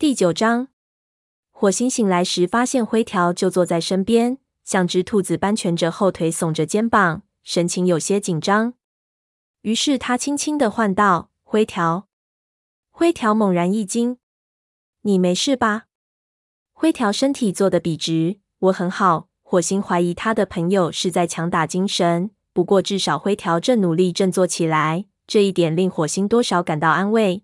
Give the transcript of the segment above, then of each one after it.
第九章，火星醒来时，发现灰条就坐在身边，像只兔子般蜷着后腿，耸着肩膀，神情有些紧张。于是他轻轻地唤道：“灰条。”灰条猛然一惊：“你没事吧？”灰条身体坐得笔直：“我很好。”火星怀疑他的朋友是在强打精神，不过至少灰条正努力振作起来，这一点令火星多少感到安慰。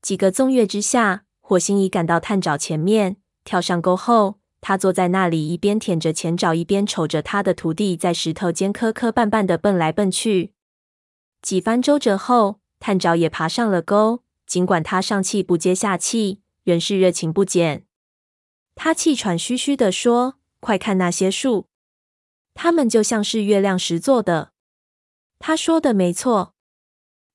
几个纵跃之下。火星已赶到探爪前面，跳上钩后，他坐在那里，一边舔着前爪，一边瞅着他的徒弟在石头间磕磕绊绊地蹦来蹦去。几番周折后，探爪也爬上了钩。尽管他上气不接下气，仍是热情不减。他气喘吁吁地说：“快看那些树，它们就像是月亮石做的。”他说的没错，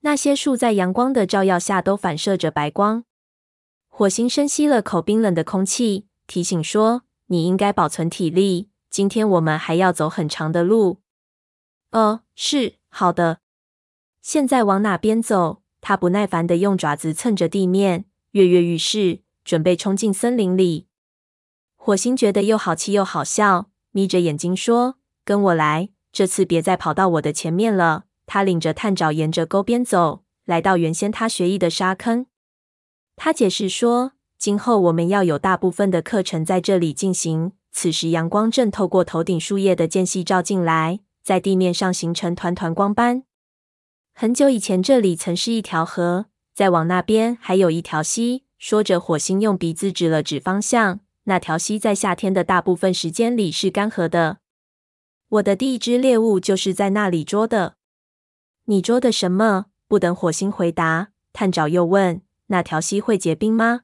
那些树在阳光的照耀下都反射着白光。火星深吸了口冰冷的空气，提醒说：“你应该保存体力，今天我们还要走很长的路。”“哦，是，好的。”“现在往哪边走？”他不耐烦地用爪子蹭着地面，跃跃欲试，准备冲进森林里。火星觉得又好气又好笑，眯着眼睛说：“跟我来，这次别再跑到我的前面了。”他领着探爪沿着沟边走，来到原先他学艺的沙坑。他解释说：“今后我们要有大部分的课程在这里进行。”此时，阳光正透过头顶树叶的间隙照进来，在地面上形成团团光斑。很久以前，这里曾是一条河，再往那边还有一条溪。说着，火星用鼻子指了指方向。那条溪在夏天的大部分时间里是干涸的。我的第一只猎物就是在那里捉的。你捉的什么？不等火星回答，探爪又问。那条溪会结冰吗？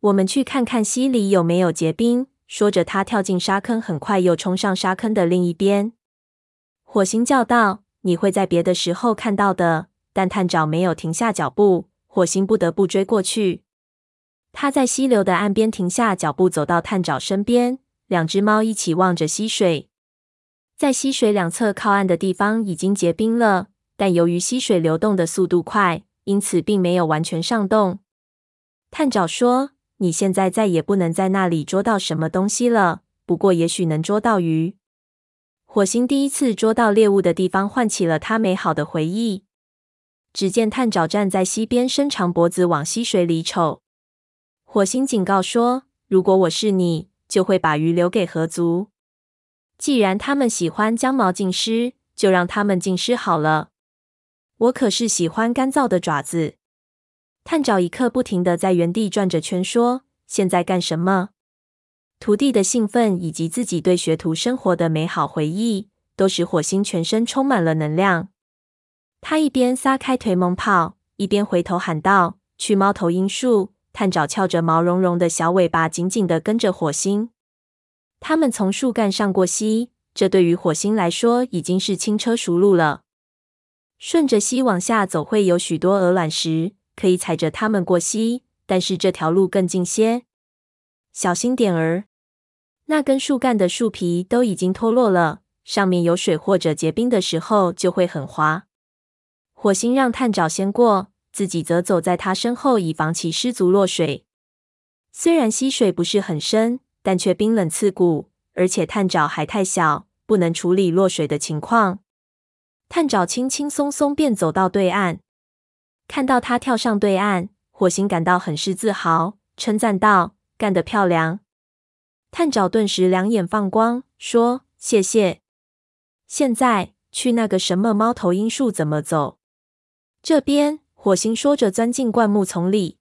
我们去看看溪里有没有结冰。说着，他跳进沙坑，很快又冲上沙坑的另一边。火星叫道：“你会在别的时候看到的。”但探爪没有停下脚步，火星不得不追过去。他在溪流的岸边停下脚步，走到探爪身边，两只猫一起望着溪水。在溪水两侧靠岸的地方已经结冰了，但由于溪水流动的速度快。因此，并没有完全上冻。探爪说：“你现在再也不能在那里捉到什么东西了，不过也许能捉到鱼。”火星第一次捉到猎物的地方，唤起了他美好的回忆。只见探爪站在溪边，伸长脖子往溪水里瞅。火星警告说：“如果我是你，就会把鱼留给河族。既然他们喜欢将毛浸湿，就让他们浸湿好了。”我可是喜欢干燥的爪子。探爪一刻不停地在原地转着圈，说：“现在干什么？”徒弟的兴奋以及自己对学徒生活的美好回忆，都使火星全身充满了能量。他一边撒开腿猛跑，一边回头喊道：“去猫头鹰树！”探爪翘着毛茸茸的小尾巴，紧紧地跟着火星。他们从树干上过溪，这对于火星来说已经是轻车熟路了。顺着溪往下走，会有许多鹅卵石，可以踩着它们过溪。但是这条路更近些，小心点儿。那根树干的树皮都已经脱落了，上面有水或者结冰的时候就会很滑。火星让探爪先过，自己则走在他身后，以防其失足落水。虽然溪水不是很深，但却冰冷刺骨，而且探爪还太小，不能处理落水的情况。探爪轻轻松松便走到对岸，看到他跳上对岸，火星感到很是自豪，称赞道：“干得漂亮！”探爪顿时两眼放光，说：“谢谢。”现在去那个什么猫头鹰树怎么走？这边，火星说着，钻进灌木丛里。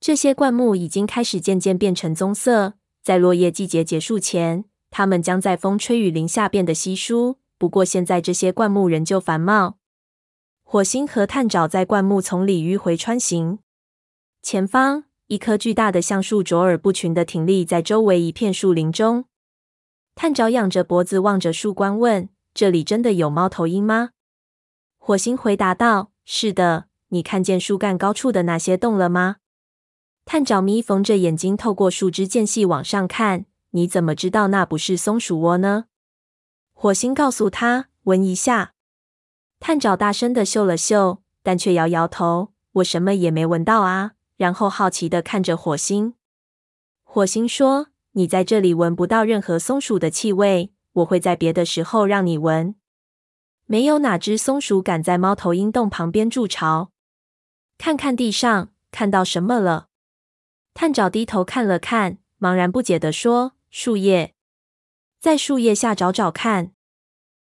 这些灌木已经开始渐渐变成棕色，在落叶季节结束前，它们将在风吹雨淋下变得稀疏。不过，现在这些灌木仍旧繁茂。火星和探爪在灌木丛里迂回穿行。前方，一棵巨大的橡树卓尔不群地挺立在周围一片树林中。探爪仰着脖子望着树冠，问：“这里真的有猫头鹰吗？”火星回答道：“是的。你看见树干高处的那些洞了吗？”探爪眯缝着眼睛，透过树枝间隙往上看。你怎么知道那不是松鼠窝呢？火星告诉他：“闻一下。”探爪大声地嗅了嗅，但却摇摇头：“我什么也没闻到啊。”然后好奇的看着火星。火星说：“你在这里闻不到任何松鼠的气味，我会在别的时候让你闻。”没有哪只松鼠敢在猫头鹰洞旁边筑巢。看看地上，看到什么了？探长低头看了看，茫然不解地说：“树叶。”在树叶下找找看，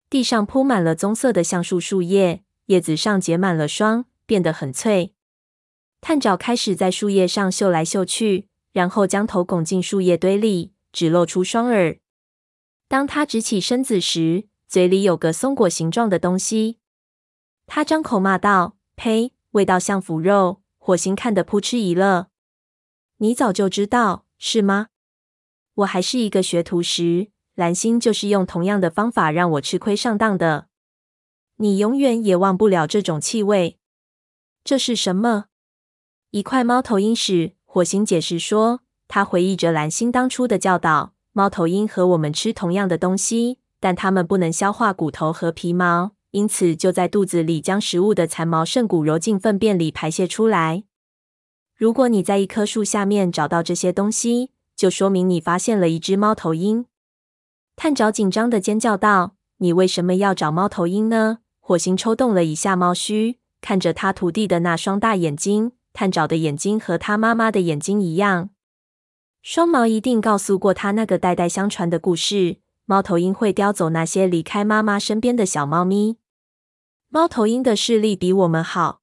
地上铺满了棕色的橡树树叶，叶子上结满了霜，变得很脆。探爪开始在树叶上嗅来嗅去，然后将头拱进树叶堆里，只露出双耳。当他直起身子时，嘴里有个松果形状的东西，他张口骂道：“呸！味道像腐肉。”火星看得扑哧一乐。你早就知道是吗？我还是一个学徒时，蓝星就是用同样的方法让我吃亏上当的。你永远也忘不了这种气味。这是什么？一块猫头鹰屎。火星解释说，他回忆着蓝星当初的教导：猫头鹰和我们吃同样的东西。但它们不能消化骨头和皮毛，因此就在肚子里将食物的残毛剩骨揉进粪便里排泄出来。如果你在一棵树下面找到这些东西，就说明你发现了一只猫头鹰。探长紧张地尖叫道：“你为什么要找猫头鹰呢？”火星抽动了一下猫须，看着他徒弟的那双大眼睛。探长的眼睛和他妈妈的眼睛一样。双毛一定告诉过他那个代代相传的故事。猫头鹰会叼走那些离开妈妈身边的小猫咪。猫头鹰的视力比我们好。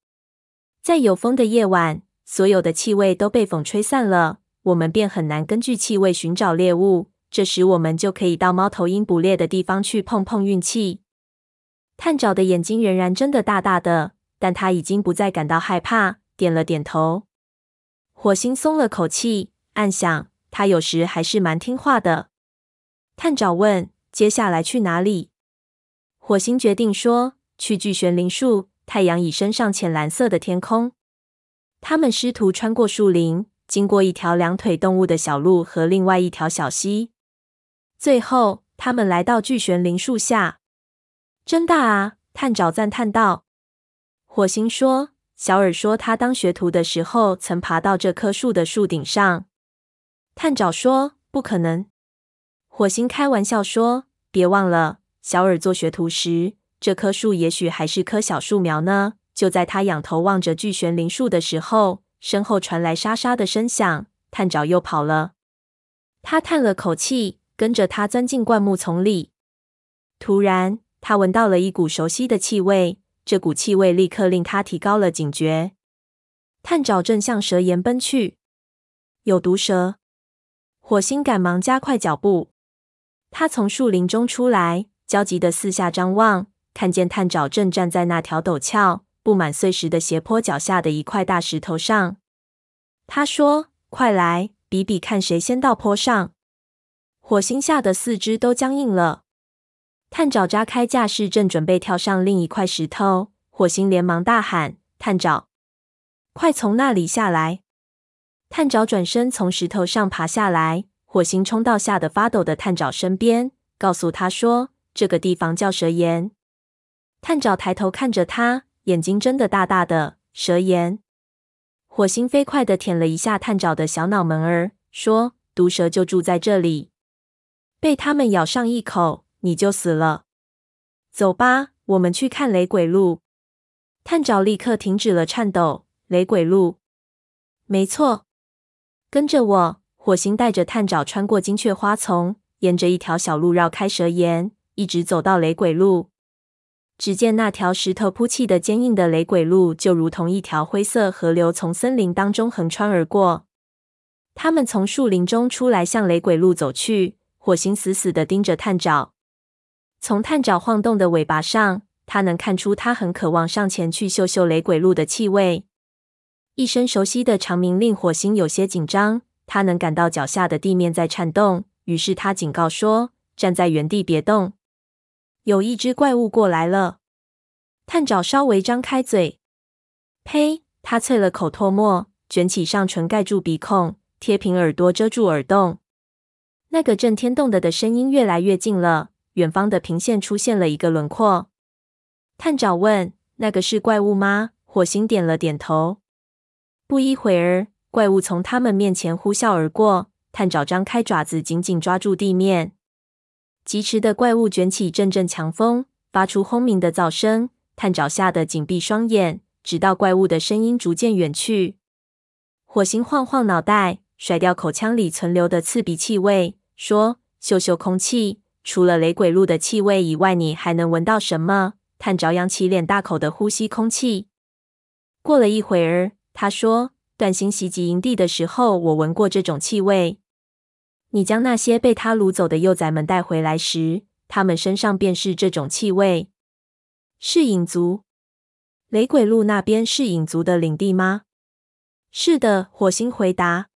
在有风的夜晚，所有的气味都被风吹散了，我们便很难根据气味寻找猎物。这时，我们就可以到猫头鹰捕猎的地方去碰碰运气。探长的眼睛仍然睁得大大的，但他已经不再感到害怕，点了点头。火星松了口气，暗想他有时还是蛮听话的。探长问：“接下来去哪里？”火星决定说：“去巨悬灵树。”太阳已升上浅蓝色的天空。他们试图穿过树林，经过一条两腿动物的小路和另外一条小溪。最后，他们来到巨悬灵树下。真大啊！探长赞叹道。火星说：“小尔说，他当学徒的时候曾爬到这棵树的树顶上。”探长说：“不可能。”火星开玩笑说：“别忘了，小尔做学徒时，这棵树也许还是棵小树苗呢。”就在他仰头望着巨悬灵树的时候，身后传来沙沙的声响，探长又跑了。他叹了口气，跟着他钻进灌木丛里。突然，他闻到了一股熟悉的气味，这股气味立刻令他提高了警觉。探爪正向蛇岩奔去，有毒蛇！火星赶忙加快脚步。他从树林中出来，焦急的四下张望，看见探爪正站在那条陡峭、布满碎石的斜坡脚下的一块大石头上。他说：“快来，比比看谁先到坡上。”火星吓得四肢都僵硬了。探长扎开架势，正准备跳上另一块石头。火星连忙大喊：“探长，快从那里下来！”探长转身从石头上爬下来。火星冲到吓得发抖的探长身边，告诉他说：“这个地方叫蛇岩。”探长抬头看着他，眼睛睁得大大的。蛇岩。火星飞快地舔了一下探长的小脑门儿，说：“毒蛇就住在这里，被他们咬上一口，你就死了。”走吧，我们去看雷鬼路。探长立刻停止了颤抖。雷鬼路，没错，跟着我。火星带着探长穿过金雀花丛，沿着一条小路绕开蛇岩，一直走到雷鬼路。只见那条石头铺砌的坚硬的雷鬼路，就如同一条灰色河流，从森林当中横穿而过。他们从树林中出来，向雷鬼路走去。火星死死地盯着探长，从探长晃动的尾巴上，他能看出他很渴望上前去嗅嗅雷鬼鹿的气味。一声熟悉的长鸣令火星有些紧张。他能感到脚下的地面在颤动，于是他警告说：“站在原地别动，有一只怪物过来了。”探长稍微张开嘴，呸！他啐了口唾沫，卷起上唇盖住鼻孔，贴平耳朵遮住耳洞。那个震天动地的声音越来越近了，远方的平线出现了一个轮廓。探长问：“那个是怪物吗？”火星点了点头。不一会儿。怪物从他们面前呼啸而过，探爪张开爪子，紧紧抓住地面。疾驰的怪物卷起阵阵强风，发出轰鸣的噪声。探爪吓得紧闭双眼，直到怪物的声音逐渐远去。火星晃晃脑袋，甩掉口腔里存留的刺鼻气味，说：“嗅嗅空气，除了雷鬼路的气味以外，你还能闻到什么？”探爪扬起脸，大口的呼吸空气。过了一会儿，他说。段星袭击营地的时候，我闻过这种气味。你将那些被他掳走的幼崽们带回来时，他们身上便是这种气味。是影族？雷鬼路那边是影族的领地吗？是的，火星回答。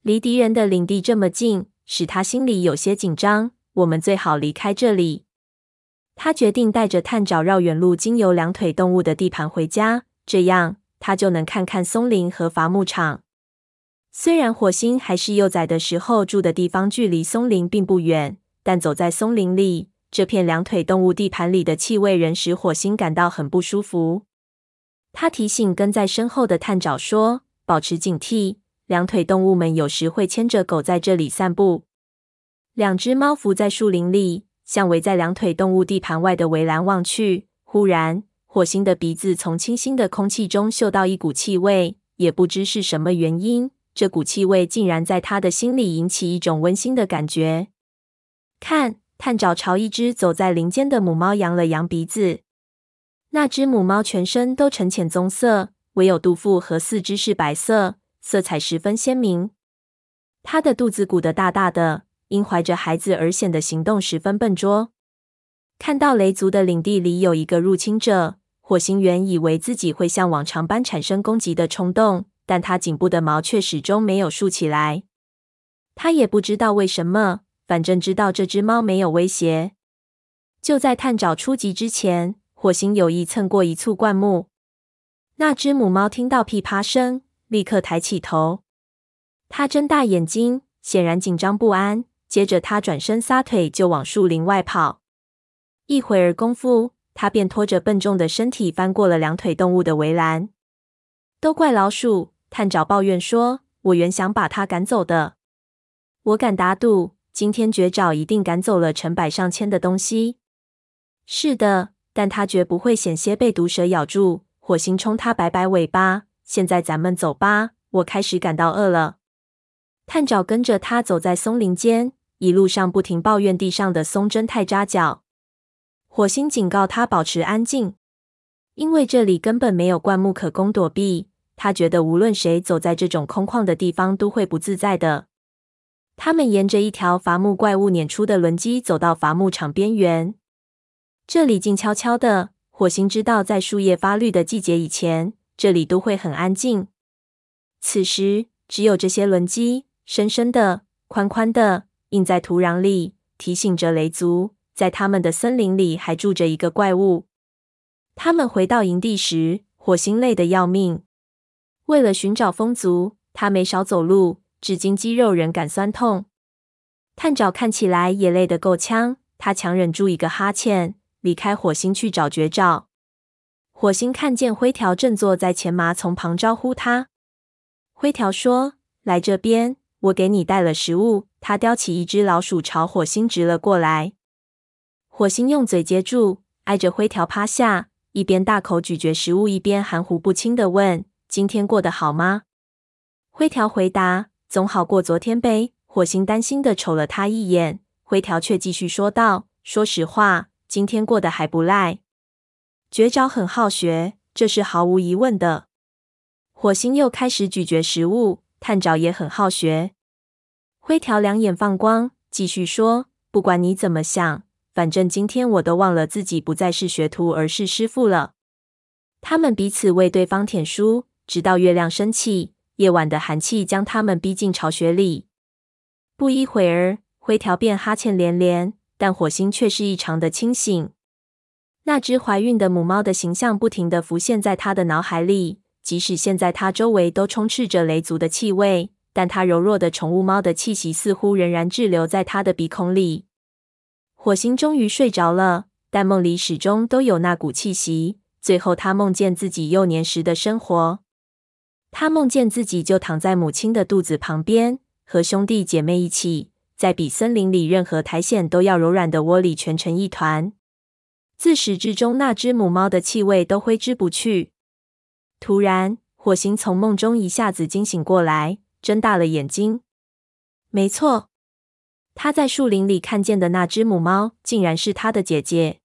离敌人的领地这么近，使他心里有些紧张。我们最好离开这里。他决定带着探爪绕远路，经由两腿动物的地盘回家，这样。他就能看看松林和伐木场。虽然火星还是幼崽的时候住的地方距离松林并不远，但走在松林里，这片两腿动物地盘里的气味仍使火星感到很不舒服。他提醒跟在身后的探爪说：“保持警惕，两腿动物们有时会牵着狗在这里散步。”两只猫伏在树林里，向围在两腿动物地盘外的围栏望去。忽然，火星的鼻子从清新的空气中嗅到一股气味，也不知是什么原因，这股气味竟然在他的心里引起一种温馨的感觉。看，探爪朝一只走在林间的母猫扬了扬鼻子。那只母猫全身都呈浅棕色，唯有肚腹和四肢是白色，色彩十分鲜明。它的肚子鼓得大大的，因怀着孩子而显得行动十分笨拙。看到雷族的领地里有一个入侵者。火星原以为自己会像往常般产生攻击的冲动，但他颈部的毛却始终没有竖起来。他也不知道为什么，反正知道这只猫没有威胁。就在探爪出击之前，火星有意蹭过一簇灌木。那只母猫听到噼啪声，立刻抬起头。他睁大眼睛，显然紧张不安。接着，他转身撒腿就往树林外跑。一会儿功夫。他便拖着笨重的身体翻过了两腿动物的围栏。都怪老鼠！探爪抱怨说：“我原想把它赶走的。我敢打赌，今天绝爪一定赶走了成百上千的东西。”是的，但它绝不会险些被毒蛇咬住。火星冲它摆摆尾巴。现在咱们走吧，我开始感到饿了。探爪跟着他走在松林间，一路上不停抱怨地上的松针太扎脚。火星警告他保持安静，因为这里根本没有灌木可供躲避。他觉得无论谁走在这种空旷的地方都会不自在的。他们沿着一条伐木怪物撵出的轮机走到伐木场边缘，这里静悄悄的。火星知道，在树叶发绿的季节以前，这里都会很安静。此时，只有这些轮机，深深的、宽宽的，印在土壤里，提醒着雷族。在他们的森林里还住着一个怪物。他们回到营地时，火星累得要命。为了寻找风族，他没少走路，至今肌肉仍感酸痛。探爪看起来也累得够呛，他强忍住一个哈欠，离开火星去找绝爪。火星看见灰条正坐在前麻丛旁招呼他。灰条说：“来这边，我给你带了食物。”他叼起一只老鼠朝火星直了过来。火星用嘴接住，挨着灰条趴下，一边大口咀嚼食物，一边含糊不清地问：“今天过得好吗？”灰条回答：“总好过昨天呗。”火星担心地瞅了他一眼，灰条却继续说道：“说实话，今天过得还不赖。绝招很好学，这是毫无疑问的。”火星又开始咀嚼食物，探爪也很好学。灰条两眼放光，继续说：“不管你怎么想。”反正今天我都忘了自己不再是学徒，而是师傅了。他们彼此为对方舔书，直到月亮升起，夜晚的寒气将他们逼进巢穴里。不一会儿，灰条便哈欠连连，但火星却是异常的清醒。那只怀孕的母猫的形象不停地浮现在他的脑海里，即使现在他周围都充斥着雷族的气味，但他柔弱的宠物猫的气息似乎仍然滞留在他的鼻孔里。火星终于睡着了，但梦里始终都有那股气息。最后，他梦见自己幼年时的生活。他梦见自己就躺在母亲的肚子旁边，和兄弟姐妹一起，在比森林里任何苔藓都要柔软的窝里蜷成一团。自始至终，那只母猫的气味都挥之不去。突然，火星从梦中一下子惊醒过来，睁大了眼睛。没错，他在树林里看见的那只母猫，竟然是他的姐姐。